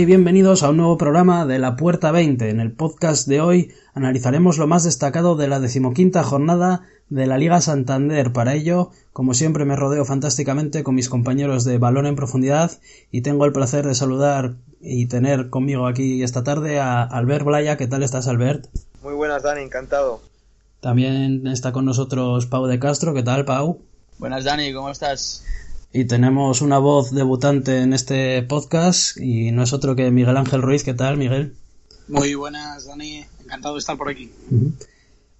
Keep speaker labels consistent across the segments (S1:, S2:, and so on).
S1: Y bienvenidos a un nuevo programa de La Puerta 20. En el podcast de hoy analizaremos lo más destacado de la decimoquinta jornada de la Liga Santander. Para ello, como siempre, me rodeo fantásticamente con mis compañeros de Balón en Profundidad y tengo el placer de saludar y tener conmigo aquí esta tarde a Albert Blaya. ¿Qué tal estás, Albert?
S2: Muy buenas, Dani, encantado.
S1: También está con nosotros Pau de Castro. ¿Qué tal, Pau?
S3: Buenas, Dani, ¿cómo estás?
S1: Y tenemos una voz debutante en este podcast y no es otro que Miguel Ángel Ruiz. ¿Qué tal, Miguel?
S4: Muy buenas, Dani. Encantado de estar por aquí.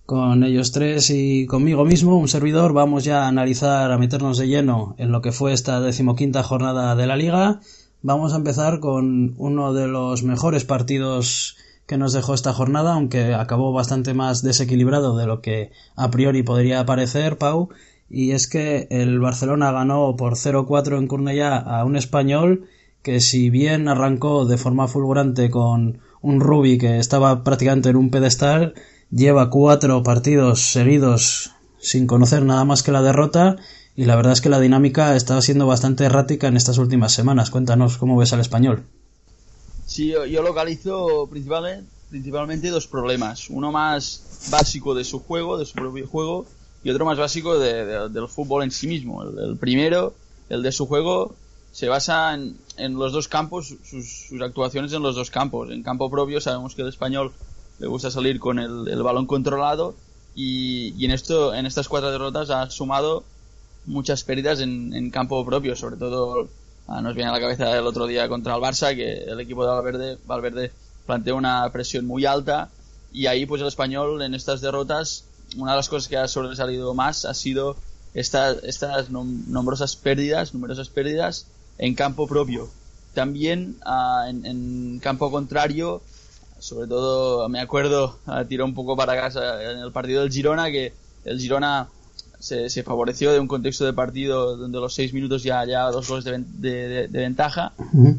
S1: Con ellos tres y conmigo mismo, un servidor, vamos ya a analizar, a meternos de lleno en lo que fue esta decimoquinta jornada de la liga. Vamos a empezar con uno de los mejores partidos que nos dejó esta jornada, aunque acabó bastante más desequilibrado de lo que a priori podría parecer, Pau, y es que el Barcelona ganó por 0-4 en Cornellá a un español que si bien arrancó de forma fulgurante con un Rubi que estaba prácticamente en un pedestal, lleva cuatro partidos seguidos sin conocer nada más que la derrota y la verdad es que la dinámica está siendo bastante errática en estas últimas semanas. Cuéntanos cómo ves al español.
S3: Sí, yo, localizo principalmente dos problemas. Uno más básico de su juego, de su propio juego, y otro más básico de, de, del fútbol en sí mismo. El, primero, el de su juego, se basa en, los dos campos, sus, actuaciones en los dos campos. En campo propio sabemos que el español le gusta salir con el, balón controlado y, y, en, esto, en estas cuatro derrotas ha sumado muchas pérdidas en, en campo propio, sobre todo ah, nos viene a la cabeza el otro día contra el Barça que el equipo de Valverde, Valverde planteó una presión muy alta y ahí pues el español en estas derrotas una de las cosas que ha sobresalido más ha sido esta, estas nombrosas pérdidas, numerosas pérdidas en campo propio. También uh, en, en, campo contrario, sobre todo me acuerdo, uh, tiró un poco para casa en el partido del Girona, que el Girona se, se, favoreció de un contexto de partido donde los seis minutos ya ya dos goles de, de, de, de ventaja. Uh -huh.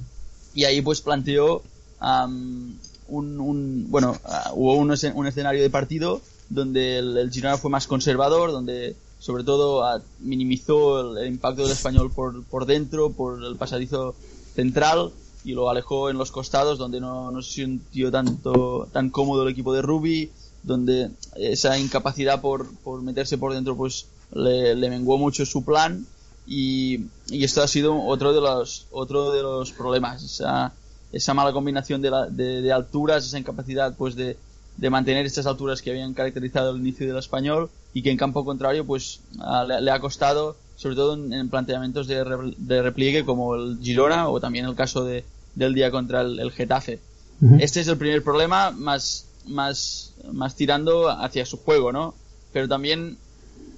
S3: Y ahí pues planteó um, un, un, bueno, uh, hubo un, un escenario de partido donde el, el, Girona fue más conservador, donde sobre todo a, minimizó el, el, impacto del español por, por dentro, por el pasadizo central y lo alejó en los costados, donde no, no se sintió tanto tan cómodo el equipo de Rubi, donde esa incapacidad por, por meterse por dentro pues le, le menguó mucho su plan y, y, esto ha sido otro de los otro de los problemas esa, esa mala combinación de, la, de, de alturas esa incapacidad pues de, de mantener estas alturas que habían caracterizado el inicio del español y que en campo contrario pues a, le, le, ha costado sobre todo en, en planteamientos de, re, de, repliegue como el Girona o también el caso de, del día contra el, el Getafe. Uh -huh. Este es el primer problema más, más, más tirando hacia su juego, ¿no? Pero también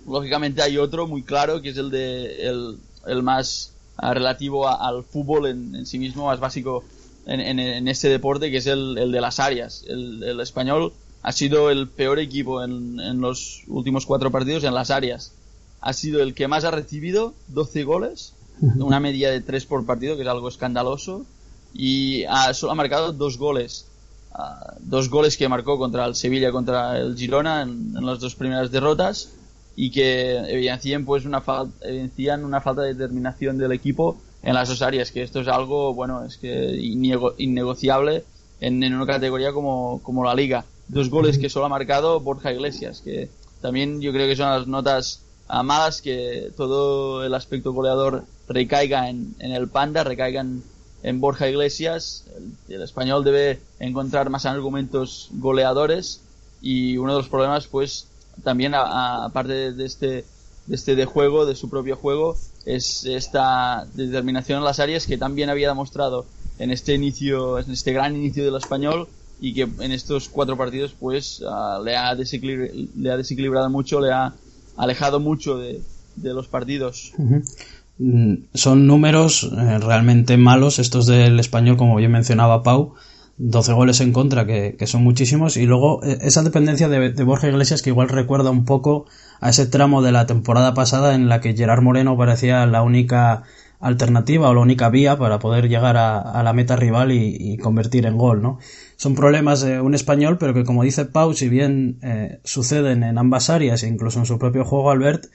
S3: lógicamente hay otro muy claro que es el de el, el más relativo a, al fútbol en, en, sí mismo, más básico en, en, en, este deporte, que es el, el de las áreas. El, el, español ha sido el peor equipo en, en, los últimos cuatro partidos en las áreas. Ha sido el que más ha recibido, 12 goles, una media de 3 por partido, que es algo escandaloso, y ha, solo ha marcado dos goles. Uh, dos goles que marcó contra el Sevilla, contra el Girona en, en las dos primeras derrotas y que evidencian pues una falta evidencian una falta de determinación del equipo en las dos áreas que esto es algo bueno es que innego innegociable en, en, una categoría como, como la liga. Dos goles que solo ha marcado Borja Iglesias que también yo creo que son las notas malas que todo el aspecto goleador recaiga en, en el panda recaiga en, en Borja Iglesias. El, el, español debe encontrar más argumentos goleadores y uno de los problemas pues también aparte de este de este de juego de su propio juego es esta determinación en las áreas que también había demostrado en este inicio en este gran inicio del español y que en estos cuatro partidos pues uh, le ha le ha desequilibrado mucho le ha alejado mucho de, de los partidos
S1: -huh. son números eh, realmente malos estos del español como bien mencionaba Pau 12 goles en contra, que, que, son muchísimos, y luego eh, esa dependencia de, de, Borja Iglesias que igual recuerda un poco a ese tramo de la temporada pasada en la que Gerard Moreno parecía la única alternativa o la única vía para poder llegar a, la meta rival y, y, convertir en gol, ¿no? Son problemas de un español, pero que como dice Pau, si bien eh, suceden en ambas áreas e incluso en su propio juego, Albert,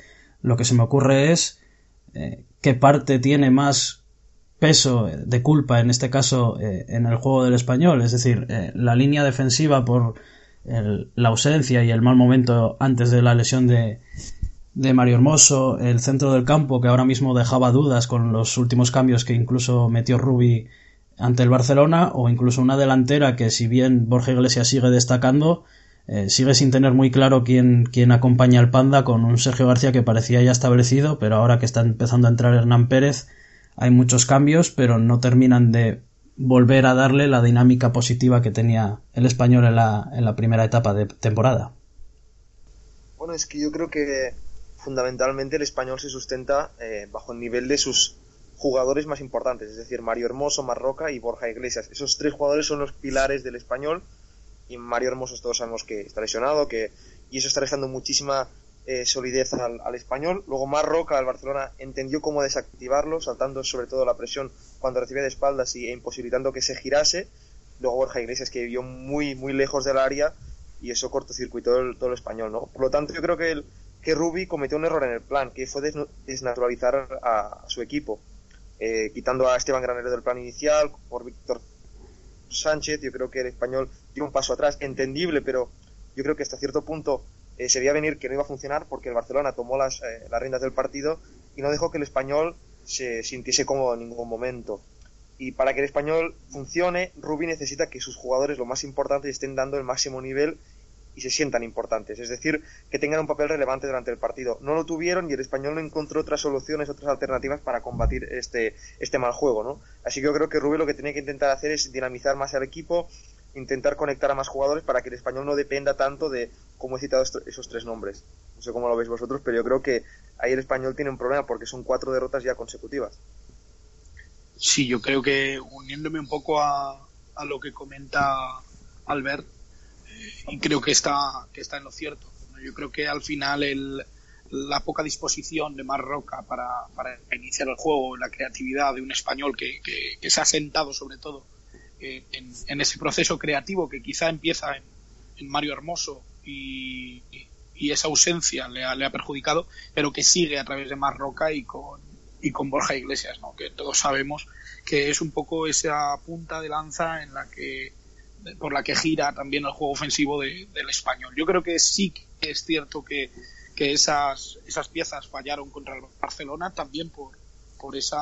S1: lo que se me ocurre es eh, qué parte tiene más peso de culpa, en este caso, eh, en el juego del español. Es decir, eh, la línea defensiva por la ausencia y el mal momento antes de la lesión de, de Mario Hermoso, el centro del campo que ahora mismo dejaba dudas con los últimos cambios que incluso metió Rubi ante el Barcelona, o incluso una delantera que si bien Borja Iglesias sigue destacando, eh, sigue sin tener muy claro quién, quién acompaña al Panda con un Sergio García que parecía ya establecido, pero ahora que está empezando a entrar Hernán Pérez, hay muchos cambios, pero no terminan de volver a darle la dinámica positiva que tenía el español en la, en la primera etapa de temporada.
S2: Bueno, es que yo creo que fundamentalmente el español se sustenta eh, bajo el nivel de sus jugadores más importantes, es decir, Mario Hermoso, Marroca y Borja Iglesias. Esos tres jugadores son los pilares del español y Mario Hermoso todos sabemos que está lesionado, que y eso está dejando muchísima eh, solidez al, español. Luego Marroca, el Barcelona, entendió cómo desactivarlo, saltando sobre todo la presión cuando recibía de espaldas y, e imposibilitando que se girase. Luego Borja Iglesias, que vivió muy, muy lejos del área y eso cortocircuitó el, todo el español. Por lo tanto, yo creo que, el, que Rubi cometió un error en el plan, que fue desnaturalizar a, su equipo, eh, quitando a Esteban Granero del plan inicial por Víctor Sánchez, yo creo que el español dio un paso atrás, entendible, pero yo creo que hasta cierto punto eh, se veía venir que no iba a funcionar porque el Barcelona tomó las, eh, las riendas del partido y no dejó que el español se sintiese cómodo en ningún momento. Y para que el español funcione, Rubi necesita que sus jugadores, lo más importante, estén dando el máximo nivel y se sientan importantes, es decir, que tengan un papel relevante durante el partido. No lo tuvieron y el español no encontró otras soluciones, otras alternativas para combatir este, este mal juego, ¿no? Así que yo creo que Rubí lo que tiene que intentar hacer es dinamizar más al equipo, intentar conectar a más jugadores para que el español no dependa tanto de cómo he citado esos tres nombres. No sé cómo lo veis vosotros, pero yo creo que ahí el español tiene un problema porque son cuatro derrotas ya consecutivas.
S4: Sí, yo creo que uniéndome un poco a, a lo que comenta Albert, y creo que está, que está en lo cierto. Yo creo que al final el, la poca disposición de Marroca para, para iniciar el juego, la creatividad de un español que, que, se ha sentado sobre todo en, ese proceso creativo que quizá empieza en, en Mario Hermoso y, esa ausencia le ha, le ha, perjudicado, pero que sigue a través de Marroca y con, y con Borja Iglesias, ¿no? que todos sabemos que es un poco esa punta de lanza en la que por la que gira también el juego ofensivo del español. Yo creo que sí que es cierto que, que esas, esas piezas fallaron contra el Barcelona también por, por esa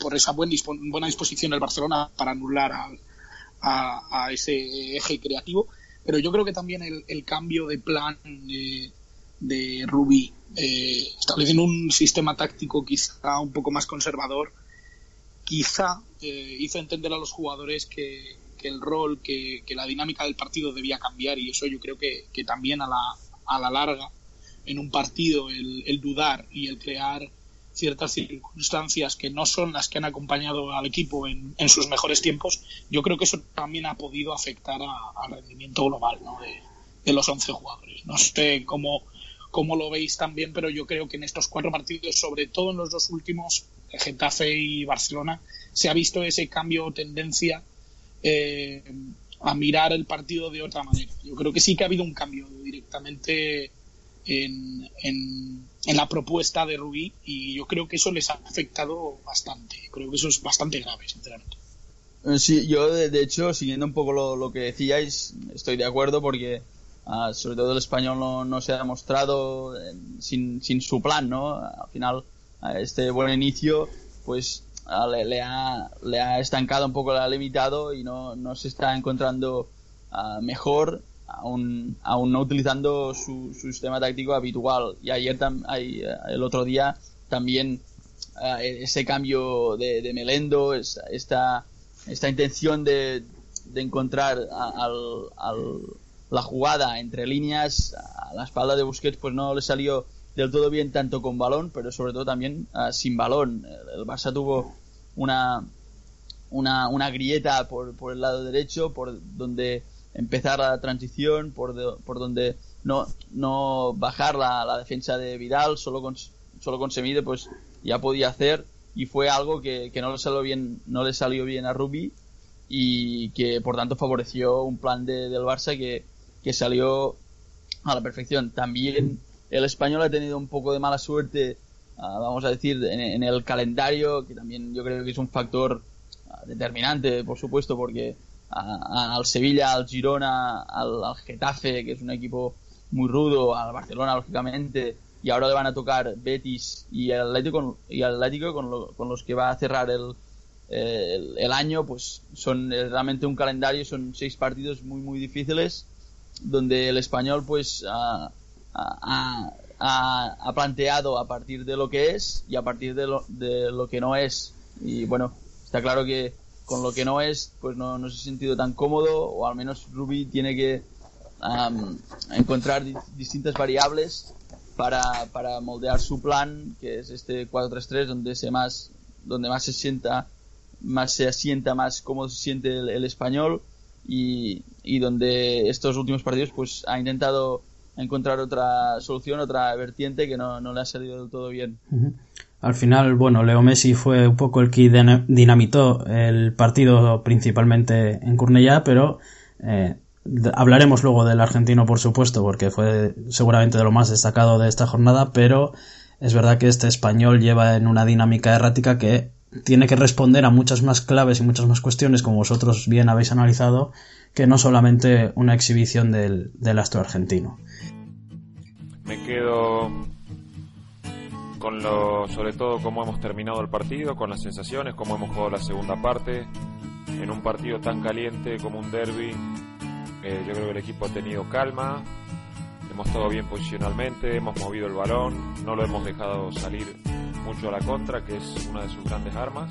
S4: por esa buena disposición del Barcelona para anular a, ese eje creativo. Pero yo creo que también el, cambio de plan de, de eh, estableciendo un sistema táctico quizá un poco más conservador, quizá eh, hizo entender a los jugadores que, que el rol, que, que, la dinámica del partido debía cambiar y eso yo creo que, también a la, a la larga en un partido el, dudar y el crear ciertas circunstancias que no son las que han acompañado al equipo en, sus mejores tiempos, yo creo que eso también ha podido afectar al rendimiento global ¿no? de, de, los 11 jugadores. No sé cómo, cómo lo veis también, pero yo creo que en estos cuatro partidos, sobre todo en los dos últimos, Getafe y Barcelona, se ha visto ese cambio o tendencia eh, a mirar el partido de otra manera. Yo creo que sí que ha habido un cambio directamente en, en, la propuesta de Rubí y yo creo que eso les ha afectado bastante. Creo que eso es bastante grave, sinceramente.
S3: Eh, sí, yo de, hecho, siguiendo un poco lo, lo, que decíais, estoy de acuerdo porque uh, sobre todo el español no, no se ha demostrado eh, sin, sin, su plan, ¿no? Al final, este buen inicio, pues le, le, ha, le ha estancado un poco, le ha limitado y no, no se está encontrando uh, mejor, aún, aún no utilizando su, sistema táctico habitual. Y ayer, tam, ay, el otro día, también uh, ese cambio de, Melendo, esta, esta intención de, de encontrar al, la jugada entre líneas a la espalda de Busquets, pues no le salió del todo bien tanto con balón, pero sobre todo también uh, sin balón. El, el Barça tuvo una, una, una grieta por, por, el lado derecho, por donde empezar la transición, por, por donde no, no bajar la, la, defensa de Vidal, solo con, solo con Semide pues ya podía hacer y fue algo que, que no le salió bien, no le salió bien a Rubi y que por tanto favoreció un plan de, del Barça que, que salió a la perfección. También el español ha tenido un poco de mala suerte vamos a decir, en, el calendario, que también yo creo que es un factor determinante, por supuesto, porque al Sevilla, al Girona, al, Getafe, que es un equipo muy rudo, al Barcelona, lógicamente, y ahora le van a tocar Betis y Atlético, y Atlético con, los que va a cerrar el, el, año, pues son realmente un calendario, son seis partidos muy, muy difíciles, donde el español, pues, ha, planteado a partir de lo que es y a partir de lo que no es. Y bueno, está claro que con lo que no es, pues no, no se ha sentido tan cómodo, o al menos Ruby tiene que encontrar distintas variables para, para moldear su plan, que es este 4-3-3, donde más, donde más se sienta más se asienta más cómo se siente el, español y, y, donde estos últimos partidos pues ha intentado encontrar otra solución, otra vertiente que no, no le ha salido del todo bien.
S1: Al final, bueno, Leo Messi fue un poco el que dinamitó el partido principalmente en Cornellá, pero eh, hablaremos luego del argentino, por supuesto, porque fue seguramente de lo más destacado de esta jornada, pero es verdad que este español lleva en una dinámica errática que tiene que responder a muchas más claves y muchas más cuestiones, como vosotros bien habéis analizado, que no solamente una exhibición del, del astro argentino.
S5: Me quedo sobre todo cómo hemos terminado el partido, con las sensaciones, cómo hemos jugado la segunda parte, en un partido tan caliente como un derby. Eh, yo creo que el equipo ha tenido calma, hemos estado bien posicionalmente, hemos movido el balón, no lo hemos dejado salir mucho a la contra, que es una de sus grandes armas.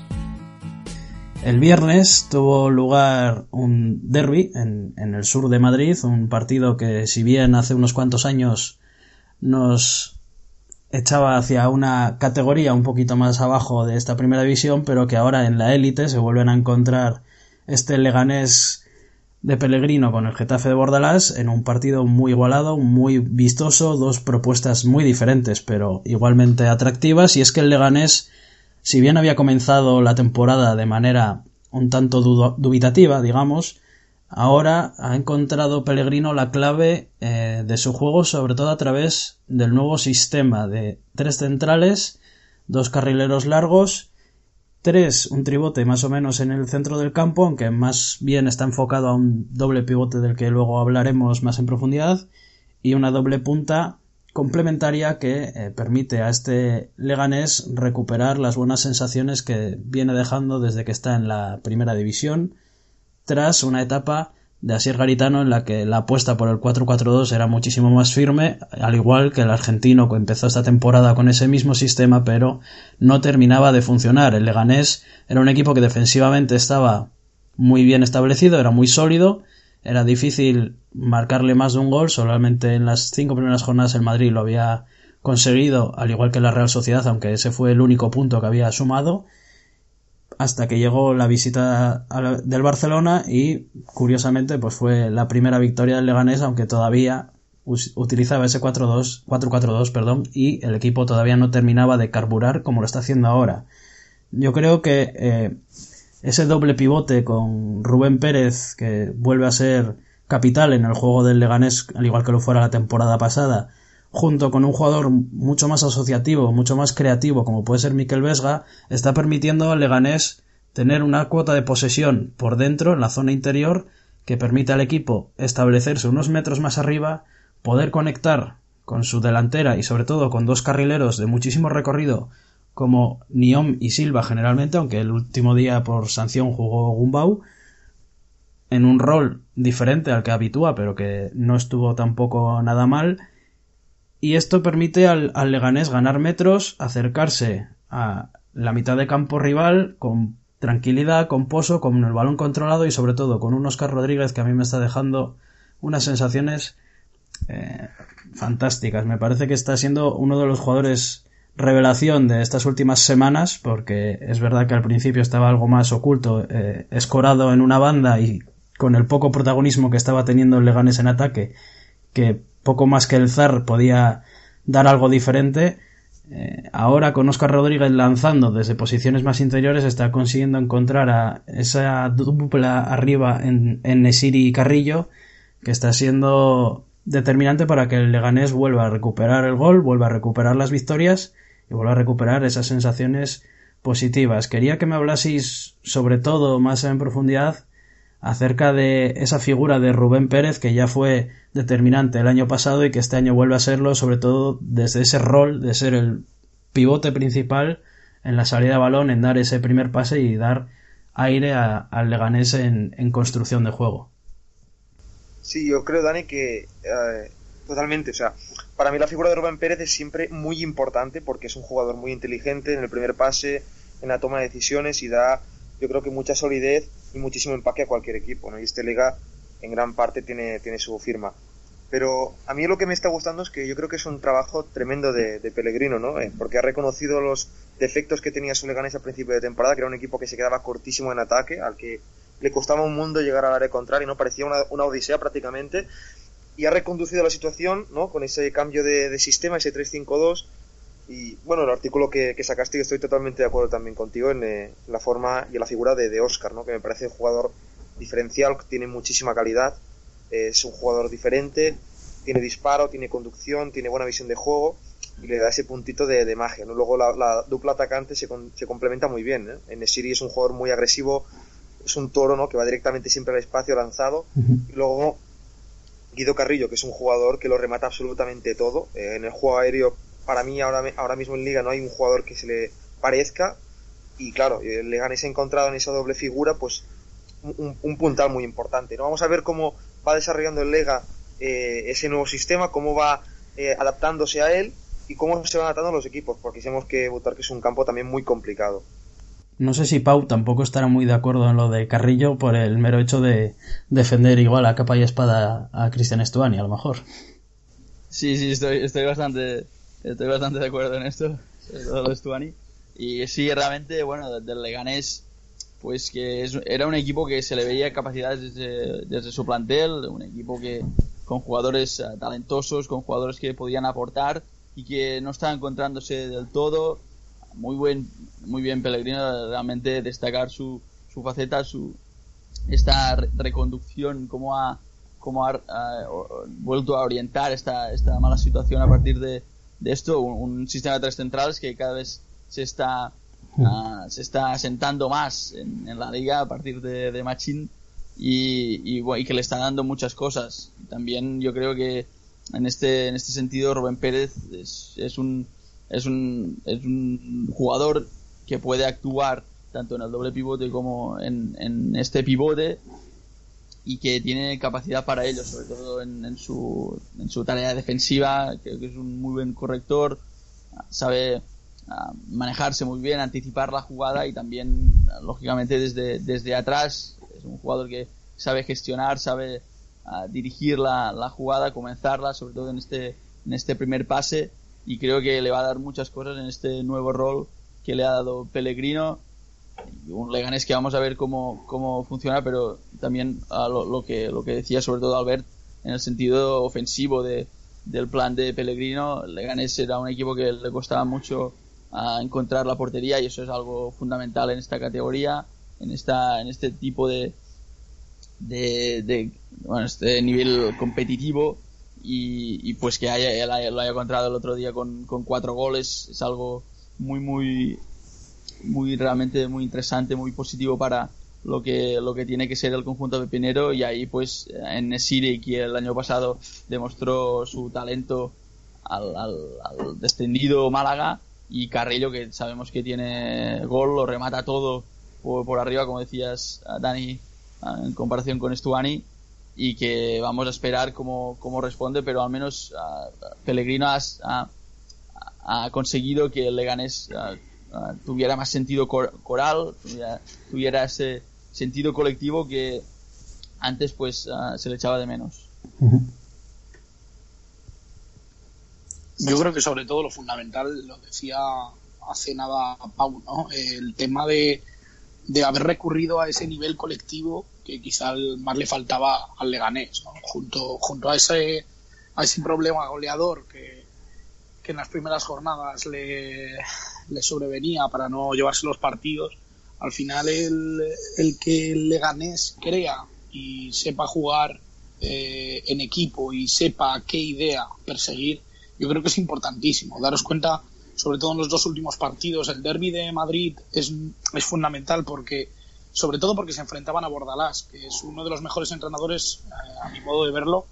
S1: El viernes tuvo lugar un derby en, el sur de Madrid, un partido que si bien hace unos cuantos años nos echaba hacia una categoría un poquito más abajo de esta primera división, pero que ahora en la élite se vuelven a encontrar este Leganés de Pellegrino con el Getafe de Bordalás en un partido muy igualado, muy vistoso, dos propuestas muy diferentes pero igualmente atractivas. Y es que el Leganés, si bien había comenzado la temporada de manera un tanto dubitativa, digamos, ahora ha encontrado Pellegrino la clave eh, de su juego sobre todo a través del nuevo sistema de tres centrales, dos carrileros largos 3, un tribote más o menos en el centro del campo, aunque más bien está enfocado a un doble pivote del que luego hablaremos más en profundidad, y una doble punta complementaria que eh, permite a este Leganés recuperar las buenas sensaciones que viene dejando desde que está en la primera división, tras una etapa de Asier Garitano en la que la apuesta por el 4-4-2 era muchísimo más firme, al igual que el argentino que empezó esta temporada con ese mismo sistema, pero no terminaba de funcionar. El Leganés era un equipo que defensivamente estaba muy bien establecido, era muy sólido, era difícil marcarle más de un gol, solamente en las cinco primeras jornadas el Madrid lo había conseguido, al igual que la Real Sociedad, aunque ese fue el único punto que había sumado, hasta que llegó la visita del Barcelona y curiosamente pues fue la primera victoria del Leganés aunque todavía utilizaba ese 4-2 4-4-2 perdón y el equipo todavía no terminaba de carburar como lo está haciendo ahora. Yo creo que eh, ese doble pivote con Rubén Pérez que vuelve a ser capital en el juego del Leganés al igual que lo fuera la temporada pasada junto con un jugador mucho más asociativo, mucho más creativo, como puede ser Miquel Vesga, está permitiendo al Leganés tener una cuota de posesión por dentro, en la zona interior, que permite al equipo establecerse unos metros más arriba, poder conectar con su delantera y sobre todo con dos carrileros de muchísimo recorrido como Niom y Silva generalmente, aunque el último día por sanción jugó Gumbau, en un rol diferente al que habitúa, pero que no estuvo tampoco nada mal, y esto permite al, Leganés ganar metros, acercarse a la mitad de campo rival con tranquilidad, con pozo, con el balón controlado y sobre todo con un Oscar Rodríguez que a mí me está dejando unas sensaciones eh, fantásticas. Me parece que está siendo uno de los jugadores revelación de estas últimas semanas porque es verdad que al principio estaba algo más oculto, eh, escorado en una banda y con el poco protagonismo que estaba teniendo el Leganés en ataque que poco más que el Zar podía dar algo diferente. Eh, ahora con Oscar Rodríguez lanzando desde posiciones más interiores está consiguiendo encontrar a esa dupla arriba en, en Nesiri y Carrillo que está siendo determinante para que el Leganés vuelva a recuperar el gol, vuelva a recuperar las victorias y vuelva a recuperar esas sensaciones positivas. Quería que me hablaseis sobre todo más en profundidad acerca de esa figura de Rubén Pérez que ya fue determinante el año pasado y que este año vuelve a serlo, sobre todo desde ese rol de ser el pivote principal en la salida de balón, en dar ese primer pase y dar aire al Leganés en, construcción de juego.
S2: Sí, yo creo, Dani, que eh, totalmente, o sea, para mí la figura de Rubén Pérez es siempre muy importante porque es un jugador muy inteligente en el primer pase, en la toma de decisiones y da, yo creo que mucha solidez y muchísimo empaque a cualquier equipo, ¿no? Y este Liga en gran parte tiene, tiene su firma. Pero a mí lo que me está gustando es que yo creo que es un trabajo tremendo de, de Pellegrino, ¿no? Eh, porque ha reconocido los defectos que tenía su Leganés al principio de temporada, que era un equipo que se quedaba cortísimo en ataque, al que le costaba un mundo llegar al área contraria, ¿no? Parecía una, una odisea prácticamente. Y ha reconducido la situación, ¿no? Con ese cambio de, de sistema, ese 3-5-2. Y bueno, el artículo que, que, sacaste, estoy totalmente de acuerdo también contigo en eh, la forma y en la figura de, de Oscar, ¿no? Que me parece un jugador diferencial, tiene muchísima calidad es un jugador diferente, tiene disparo, tiene conducción, tiene buena visión de juego y le da ese puntito de, magia. ¿no? Luego la, dupla atacante se, se, complementa muy bien. ¿eh? En Siri es un jugador muy agresivo, es un toro ¿no? que va directamente siempre al espacio lanzado. Y luego Guido Carrillo, que es un jugador que lo remata absolutamente todo. Eh, en el juego aéreo, para mí ahora, ahora mismo en liga no hay un jugador que se le parezca. Y claro, el Leganés encontrado en esa doble figura, pues un, un puntal muy importante. ¿no? Vamos a ver cómo va desarrollando el Lega eh, ese nuevo sistema, cómo va eh, adaptándose a él y cómo se van adaptando los equipos, porque sabemos que que es un campo también muy complicado.
S1: No sé si Pau tampoco estará muy de acuerdo en lo de Carrillo por el mero hecho de defender igual a capa y espada a Cristian Estuani, a lo mejor.
S3: Sí, sí, estoy, estoy bastante estoy bastante de acuerdo en esto, de Estuani. Y sí, realmente, bueno, del Leganés pues que era un equipo que se le veía capacidades desde, su plantel, un equipo que con jugadores eh, talentosos, con jugadores que podían aportar y que no estaba encontrándose del todo. Muy buen, muy bien Pellegrino, realmente destacar su, su faceta, su esta reconducción, cómo ha, cómo ha, vuelto a orientar esta, esta mala situación a partir de, de esto, un, un sistema de tres centrales que cada vez se está Ah, se está asentando más en, la liga a partir de, de Machín y, y, que le está dando muchas cosas. También yo creo que en este, en este sentido Rubén Pérez es, es, un, es, un, es un jugador que puede actuar tanto en el doble pivote como en, en este pivote y que tiene capacidad para ello, sobre todo en, su, en su tarea defensiva, creo que es un muy buen corrector, sabe manejarse muy bien, anticipar la jugada y también, lógicamente, desde, desde atrás. Es un jugador que sabe gestionar, sabe dirigir la, la, jugada, comenzarla, sobre todo en este, en este primer pase. Y creo que le va a dar muchas cosas en este nuevo rol que le ha dado Pellegrino. Y un Leganés que vamos a ver cómo, cómo funciona, pero también lo, lo, que, lo que decía sobre todo Albert en el sentido ofensivo de, del plan de Pellegrino. Leganés era un equipo que le costaba mucho a encontrar la portería y eso es algo fundamental en esta categoría, en esta, en este tipo de, de, bueno, este nivel competitivo y, pues que haya, lo haya encontrado el otro día con, con cuatro goles es algo muy muy muy realmente muy interesante muy positivo para lo que lo que tiene que ser el conjunto pepinero. Y ahí pues en Nesiri que el año pasado demostró su talento al, al, al descendido Málaga. Y Carrillo que sabemos que tiene gol, lo remata todo por, arriba, como decías Dani, en comparación con Stuani. Y que vamos a esperar cómo, cómo responde, pero al menos Pellegrino ha, ha, conseguido que el Leganés tuviera más sentido coral, tuviera, ese sentido colectivo que antes pues se le echaba de menos.
S4: Yo creo que sobre todo lo fundamental, lo decía hace nada Pau, ¿no? El tema de, de haber recurrido a ese nivel colectivo que quizá más le faltaba al Leganés, junto, junto a ese, a ese problema goleador que, que en las primeras jornadas le, sobrevenía para no llevarse los partidos. Al final el, el que el Leganés crea y sepa jugar eh, en equipo y sepa qué idea perseguir, yo creo que es importantísimo. Daros cuenta sobre todo en los dos últimos partidos. El derby de Madrid es, es fundamental porque, sobre todo porque se enfrentaban a Bordalás, que es uno de los mejores entrenadores, eh, a mi modo de verlo,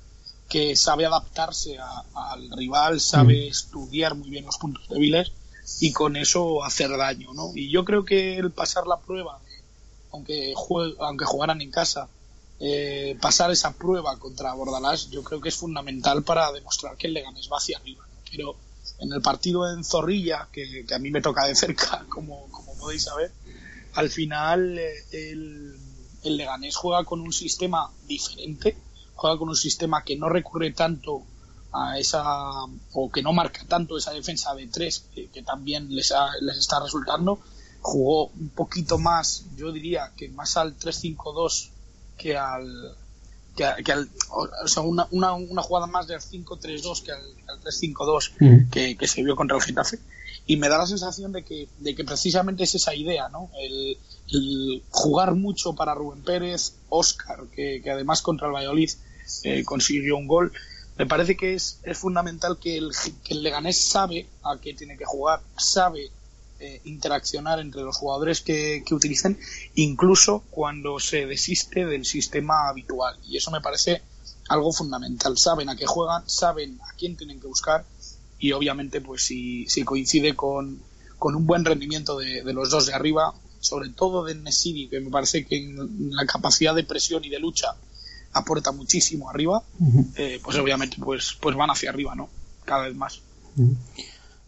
S4: que sabe adaptarse al rival, sabe mm. estudiar muy bien los puntos débiles y con eso hacer daño, ¿no? Y yo creo que el pasar la prueba, aunque, aunque jugaran en casa, eh, pasar esa prueba contra Bordalás, yo creo que es fundamental para demostrar que el Leganés va hacia arriba. Pero en el partido en Zorrilla, que, a mí me toca de cerca, como, como podéis saber, al final eh, el, el Leganés juega con un sistema diferente, juega con un sistema que no recurre tanto a esa o que no marca tanto esa defensa de tres que, también les, les está resultando. Jugó un poquito más yo diría que más al 3-5-2 que al que, al, o sea, una, una, una, jugada más del 5-3-2 que al, 3-5-2 que, que, se vio contra el Getafe. Y me da la sensación de que, de que precisamente es esa idea, ¿no? El, jugar mucho para Rubén Pérez, Oscar, que, además contra el Valladolid eh, consiguió un gol. Me parece que es, fundamental que el, que el Leganés sabe a qué tiene que jugar, sabe eh, interaccionar entre los jugadores que, que utilicen, incluso cuando se desiste del sistema habitual. Y eso me parece algo fundamental. Saben a qué juegan, saben a quién tienen que buscar y obviamente pues si, si coincide con, con, un buen rendimiento de, de, los dos de arriba, sobre todo de Nesiri, que me parece que en la capacidad de presión y de lucha aporta muchísimo arriba, eh, pues obviamente pues, pues van hacia arriba, ¿no? Cada vez más.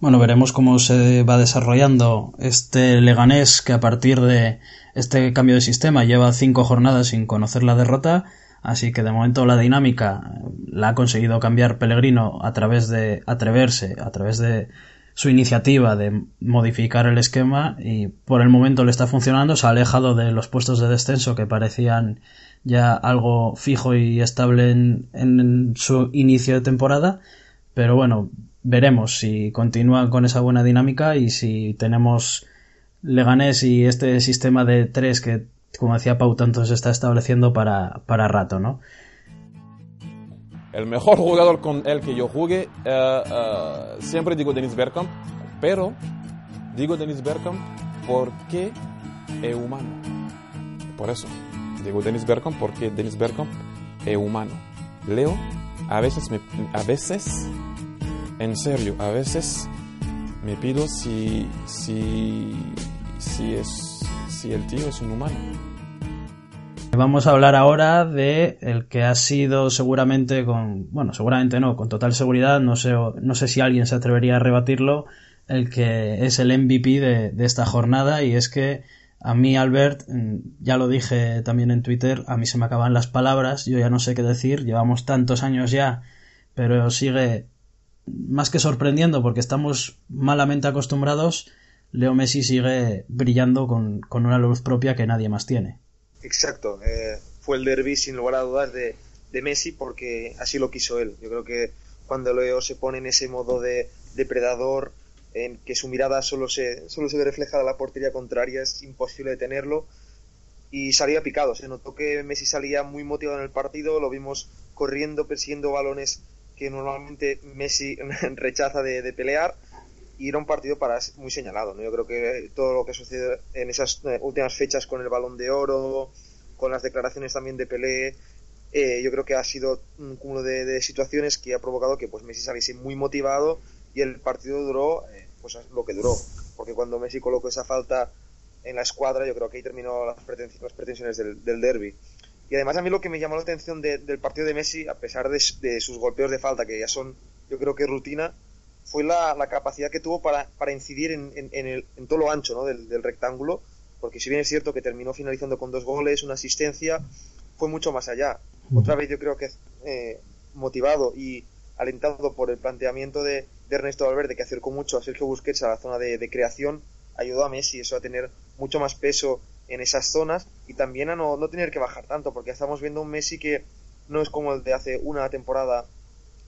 S1: Bueno, veremos cómo se va desarrollando este Leganés que a partir de este cambio de sistema lleva cinco jornadas sin conocer la derrota Así que de momento la dinámica la ha conseguido cambiar Pellegrino a través de atreverse, a través de su iniciativa de modificar el esquema y por el momento le está funcionando, se ha alejado de los puestos de descenso que parecían ya algo fijo y estable en, su inicio de temporada, pero bueno, veremos si continúa con esa buena dinámica y si tenemos Leganés y este sistema de tres que como decía Pau, tanto se está estableciendo para, para rato, ¿no?
S6: El mejor jugador con el que yo jugué, eh, eh, siempre digo Dennis Bergkamp, pero digo Dennis Bergkamp porque es humano. Por eso, digo Dennis Bergkamp porque Dennis Bergkamp es humano. Leo, a veces, me, a veces, en serio, a veces me pido si, si, si es si el tío es un humano.
S1: Vamos a hablar ahora de el que ha sido seguramente con, bueno, seguramente no, con total seguridad, no sé, no sé si alguien se atrevería a rebatirlo, el que es el MVP de, de esta jornada y es que a mí, Albert, mm, ya lo dije también en Twitter, a mí se me acaban las palabras, yo ya no sé qué decir, llevamos tantos años ya, pero sigue más que sorprendiendo porque estamos malamente acostumbrados Leo Messi sigue brillando con, una luz propia que nadie más tiene.
S2: Exacto, eh, fue el derby sin lugar a dudas de, Messi porque así lo quiso él. Yo creo que cuando Leo se pone en ese modo de depredador, en que su mirada solo se, solo se ve reflejada en la portería contraria, es imposible detenerlo. Y salía picado, se notó que Messi salía muy motivado en el partido, lo vimos corriendo, persiguiendo balones que normalmente Messi rechaza de pelear y era un partido para muy señalado. ¿no? Yo creo que todo lo que sucede en esas eh, últimas fechas con el balón de oro, con las declaraciones también de Pelé, eh, yo creo que ha sido un cúmulo de, situaciones que ha provocado que pues Messi saliese muy motivado y el partido duró pues lo que duró. Porque cuando Messi colocó esa falta en la escuadra, yo creo que ahí terminó las, pretensiones, del, derby. Y además a mí lo que me llamó la atención del partido de Messi, a pesar de, de sus golpeos de falta, que ya son yo creo que rutina, fue la, la capacidad que tuvo para, para incidir en, en, el, en, todo lo ancho ¿no? del, del, rectángulo, porque si bien es cierto que terminó finalizando con dos goles, una asistencia, fue mucho más allá. Otra vez yo creo que eh, motivado y alentado por el planteamiento de, de, Ernesto Valverde, que acercó mucho a Sergio Busquets a la zona de, creación, ayudó a Messi eso a tener mucho más peso en esas zonas y también a no, no tener que bajar tanto, porque estamos viendo un Messi que no es como el de hace una temporada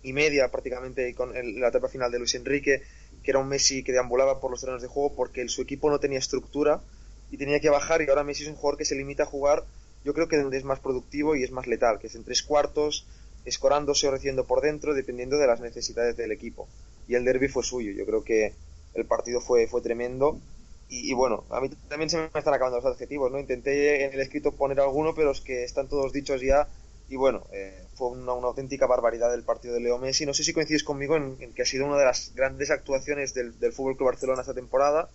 S2: y media prácticamente con la etapa final de Luis Enrique, que era un Messi que deambulaba por los terrenos de juego porque su equipo no tenía estructura y tenía que bajar y ahora Messi es un jugador que se limita a jugar yo creo que donde es más productivo y es más letal, que es en tres cuartos, escorándose o recibiendo por dentro, dependiendo de las necesidades del equipo. Y el derby fue suyo, yo creo que el partido fue, fue tremendo. Y, bueno, a mí también se me están acabando los adjetivos, ¿no? Intenté en el escrito poner alguno, pero es que están todos dichos ya. Y bueno, eh, fue una, auténtica barbaridad el partido de Leo Messi. No sé si coincides conmigo en, que ha sido una de las grandes actuaciones del, del Fútbol Club Barcelona esta temporada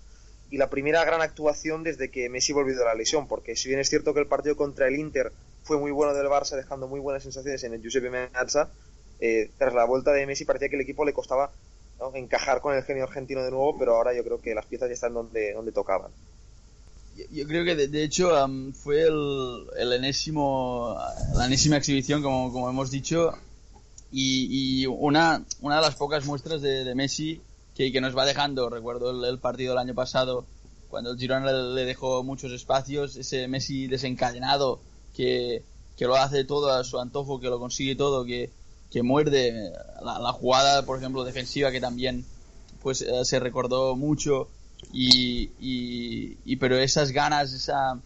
S2: y la primera gran actuación desde que Messi volvió de la lesión, porque si bien es cierto que el partido contra el Inter fue muy bueno del Barça, dejando muy buenas sensaciones en el Giuseppe Meazza, eh, tras la vuelta de Messi parecía que el equipo le costaba encajar con el genio argentino de nuevo, pero ahora yo creo que las piezas ya están donde, donde tocaban.
S3: Yo, creo que de, hecho fue el, enésimo, la enésima exhibición, como, como hemos dicho, y, una, una de las pocas muestras de, Messi que, que, nos va dejando. Recuerdo el, partido del año pasado, cuando el Girona le, dejó muchos espacios, ese Messi desencadenado que, que lo hace todo a su antojo, que lo consigue todo, que, que muerde la, jugada, por ejemplo, defensiva que también pues eh, se recordó mucho. Y, y, pero esas ganas, esa,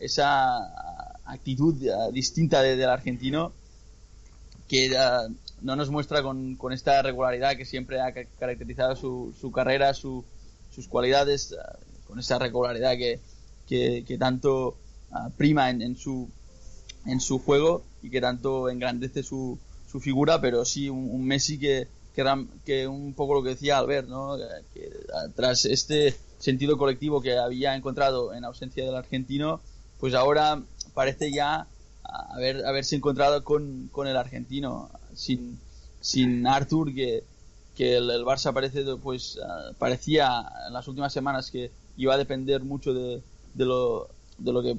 S3: esa actitud eh, distinta del argentino que eh, no nos muestra con, con, esta regularidad que siempre ha caracterizado su, su carrera, su, sus cualidades, con esa regularidad que, que, tanto prima en, en, su, en su juego y que tanto engrandece su, su figura, pero sí un, Messi que, que, un poco lo que decía Albert, ¿no? que, tras este sentido colectivo que había encontrado en ausencia del argentino, pues ahora parece ya haber, haberse encontrado con, con el argentino, sin, sin Arthur, que, que el, Barça parece, pues, parecía en las últimas semanas que iba a depender mucho de, de lo, de lo que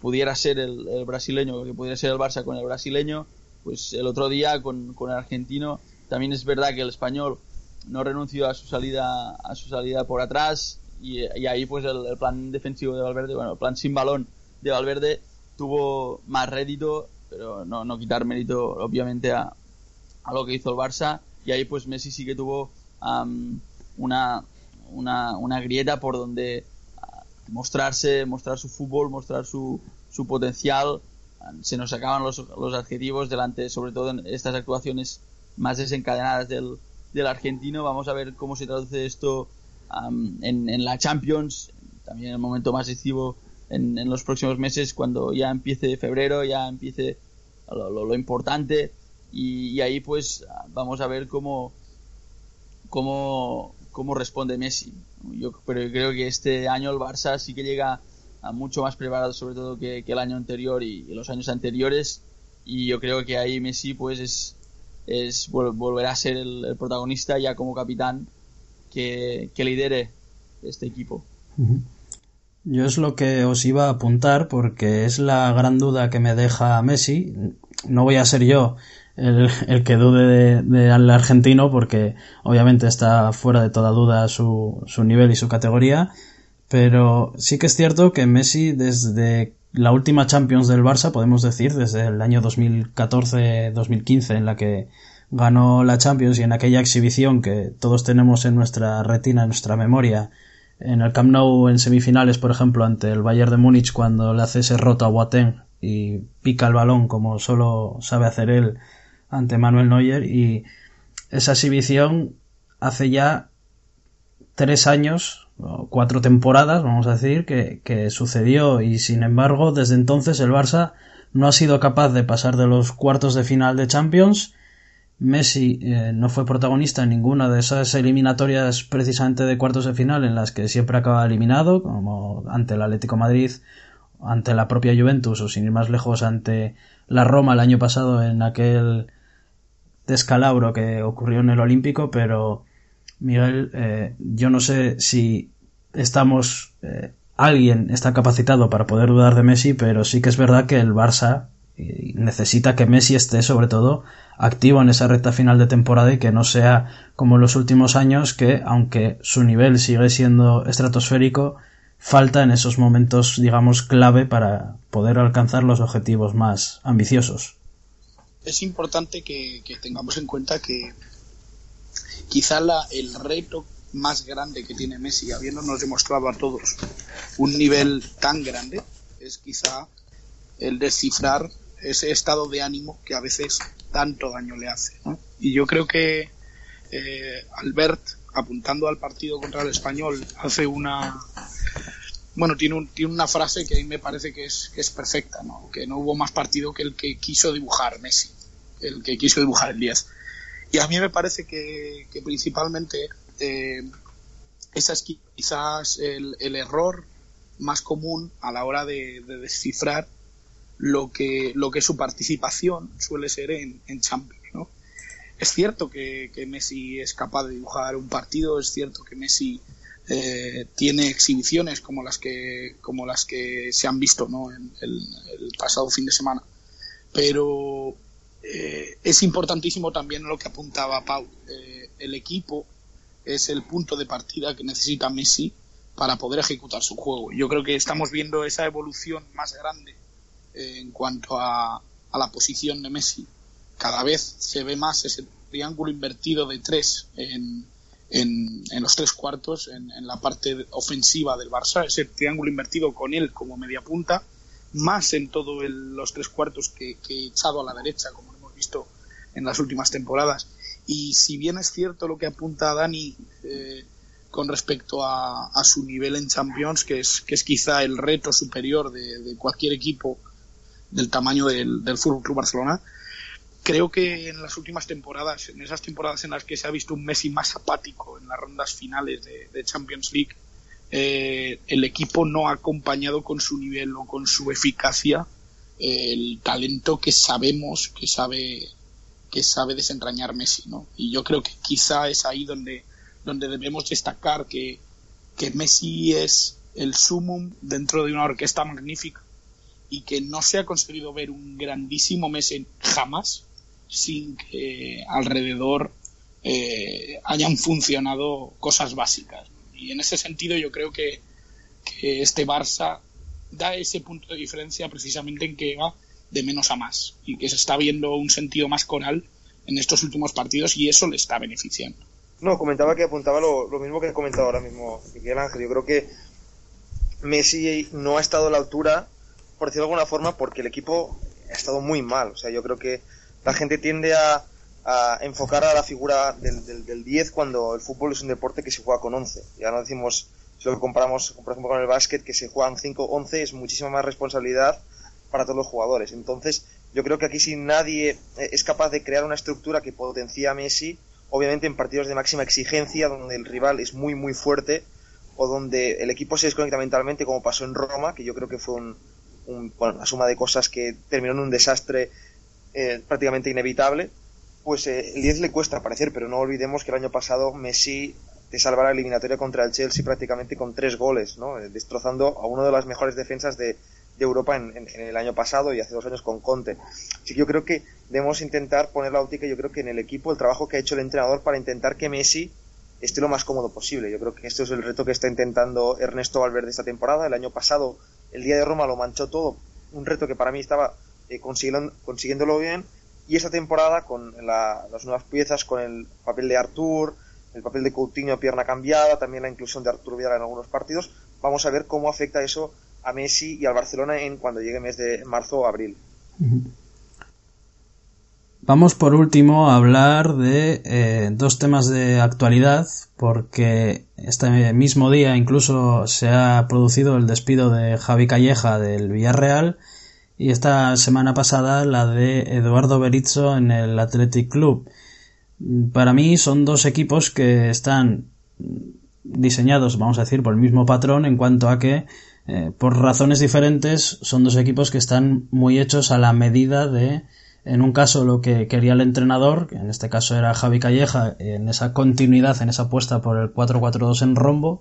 S3: pudiera ser el, el brasileño, que pudiera ser el Barça con el brasileño, pues el otro día con, con el argentino también es verdad que el español no renunció a su salida a su salida por atrás y, ahí pues el, plan defensivo de Valverde bueno el plan sin balón de Valverde tuvo más rédito pero no, no quitar mérito obviamente a, a lo que hizo el Barça. Y ahí pues Messi sí que tuvo una, una, una grieta por donde ah, mostrarse mostrar su fútbol mostrar su, su potencial se nos acaban los, los adjetivos delante, sobre todo en estas actuaciones más desencadenadas del, del argentino. Vamos a ver cómo se traduce esto en, en, la Champions, también en el momento más decisivo en, en, los próximos meses, cuando ya empiece febrero, ya empiece lo, lo, importante. Y, y, ahí pues vamos a ver cómo, cómo, cómo responde Messi. Yo pero creo que este año el Barça sí que llega mucho más preparado sobre todo que, el año anterior y, los años anteriores y yo creo que ahí Messi pues es, es volverá a ser el, protagonista ya como capitán que, que, lidere este equipo.
S1: Yo es lo que os iba a apuntar porque es la gran duda que me deja Messi. No voy a ser yo el, el que dude del de, argentino porque obviamente está fuera de toda duda su, su nivel y su categoría pero sí que es cierto que Messi desde la última Champions del Barça, podemos decir, desde el año 2014-2015 en la que ganó la Champions y en aquella exhibición que todos tenemos en nuestra retina, en nuestra memoria, en el Camp Nou en semifinales, por ejemplo, ante el Bayern de Múnich cuando le hace ese roto a Boateng y pica el balón como solo sabe hacer él ante Manuel Neuer. Y esa exhibición hace ya tres años cuatro temporadas, vamos a decir, que, que, sucedió y sin embargo desde entonces el Barça no ha sido capaz de pasar de los cuartos de final de Champions. Messi eh, no fue protagonista en ninguna de esas eliminatorias precisamente de cuartos de final en las que siempre acaba eliminado, como ante el Atlético Madrid, ante la propia Juventus o sin ir más lejos ante la Roma el año pasado en aquel descalabro que ocurrió en el Olímpico, pero Miguel, eh, yo no sé si estamos, eh, alguien está capacitado para poder dudar de Messi, pero sí que es verdad que el Barça eh, necesita que Messi esté sobre todo activo en esa recta final de temporada y que no sea como en los últimos años que aunque su nivel sigue siendo estratosférico falta en esos momentos digamos clave para poder alcanzar los objetivos más ambiciosos.
S4: Es importante que tengamos en cuenta que quizá la, el reto más grande que tiene Messi, habiéndonos demostrado a todos un nivel tan grande, es quizá el descifrar ese estado de ánimo que a veces tanto daño le hace. Y yo creo que eh, Albert apuntando al partido contra el español, hace una. Bueno, tiene, un, tiene una frase que a mí me parece que es, que es perfecta, ¿no? que no hubo más partido que el que quiso dibujar Messi, el que quiso dibujar el 10. Y a mí me parece que, principalmente eh, es quizás el, el, error más común a la hora de, de, descifrar lo que, lo que su participación suele ser en, Champions. ¿no? Es cierto que, que, Messi es capaz de dibujar un partido, es cierto que Messi eh, tiene exhibiciones como las que, como las que se han visto ¿no? en el, el pasado fin de semana, pero eh, es importantísimo también lo que apuntaba Pau. Eh, el equipo es el punto de partida que necesita Messi para poder ejecutar su juego. Yo creo que estamos viendo esa evolución más grande eh, en cuanto a, la posición de Messi. Cada vez se ve más ese triángulo invertido de tres en, en, los tres cuartos, en, la parte ofensiva del Barça, ese triángulo invertido con él como media punta, más en todos los tres cuartos que, que echado a la derecha, como visto en las últimas temporadas. Y si bien es cierto lo que apunta Dani eh, con respecto a, su nivel en Champions, que es, que es quizá el reto superior de, cualquier equipo del tamaño del, del Fútbol Club Barcelona, creo que en las últimas temporadas, en esas temporadas en las que se ha visto un Messi más apático en las rondas finales de, Champions League, eh, el equipo no ha acompañado con su nivel o con su eficacia el talento que sabemos que sabe que sabe desentrañar Messi, ¿no? Y yo creo que quizá es ahí donde, donde debemos destacar que, que Messi es el sumum dentro de una orquesta magnífica y que no se ha conseguido ver un grandísimo Messi jamás sin que alrededor eh, hayan funcionado cosas básicas. Y en ese sentido yo creo que, que este Barça da ese punto de diferencia precisamente en que va de menos a más y que se está viendo un sentido más coral en estos últimos partidos y eso le está beneficiando.
S2: No, comentaba que apuntaba lo, mismo que he comentado ahora mismo Miguel Ángel. Yo creo que Messi no ha estado a la altura, por decirlo de alguna forma, porque el equipo ha estado muy mal. O sea, yo creo que la gente tiende a, a enfocar a la figura del, del, del 10 cuando el fútbol es un deporte que se juega con 11. Ya no decimos, si lo comparamos, por ejemplo, con el básquet, que se juegan 5-11, es muchísima más responsabilidad para todos los jugadores. Entonces, yo creo que aquí si nadie es capaz de crear una estructura que potencia a Messi, obviamente en partidos de máxima exigencia, donde el rival es muy, muy fuerte, o donde el equipo se desconecta mentalmente, como pasó en Roma, que yo creo que fue un, un, bueno, una suma de cosas que terminó en un desastre eh, prácticamente inevitable, pues eh, el 10 le cuesta aparecer, pero no olvidemos que el año pasado Messi te salva la eliminatoria contra el Chelsea prácticamente con tres goles, ¿no? Eh, destrozando a una de las mejores defensas de, de Europa en, en, en, el año pasado y hace dos años con Conte. Así que yo creo que debemos intentar poner la óptica, yo creo que en el equipo, el trabajo que ha hecho el entrenador para intentar que Messi esté lo más cómodo posible. Yo creo que esto es el reto que está intentando Ernesto Valverde esta temporada. El año pasado, el día de Roma lo manchó todo, un reto que para mí estaba eh, consiguiendo, consiguiéndolo bien. Y esta temporada, con la, las nuevas piezas, con el papel de Artur, el papel de Coutinho a pierna cambiada, también la inclusión de Artur Vidal en algunos partidos, vamos a ver cómo afecta eso a Messi y al Barcelona en cuando llegue el mes de marzo o abril.
S1: Vamos por último a hablar de eh, dos temas de actualidad, porque este mismo día incluso se ha producido el despido de Javi Calleja del Villarreal y esta semana pasada la de Eduardo Berizzo en el Athletic Club. Para mí son dos equipos que están diseñados, vamos a decir, por el mismo patrón en cuanto a que eh, por razones diferentes son dos equipos que están muy hechos a la medida de en un caso lo que quería el entrenador, que en este caso era Javi Calleja, en esa continuidad, en esa apuesta por el 4-4-2 en rombo,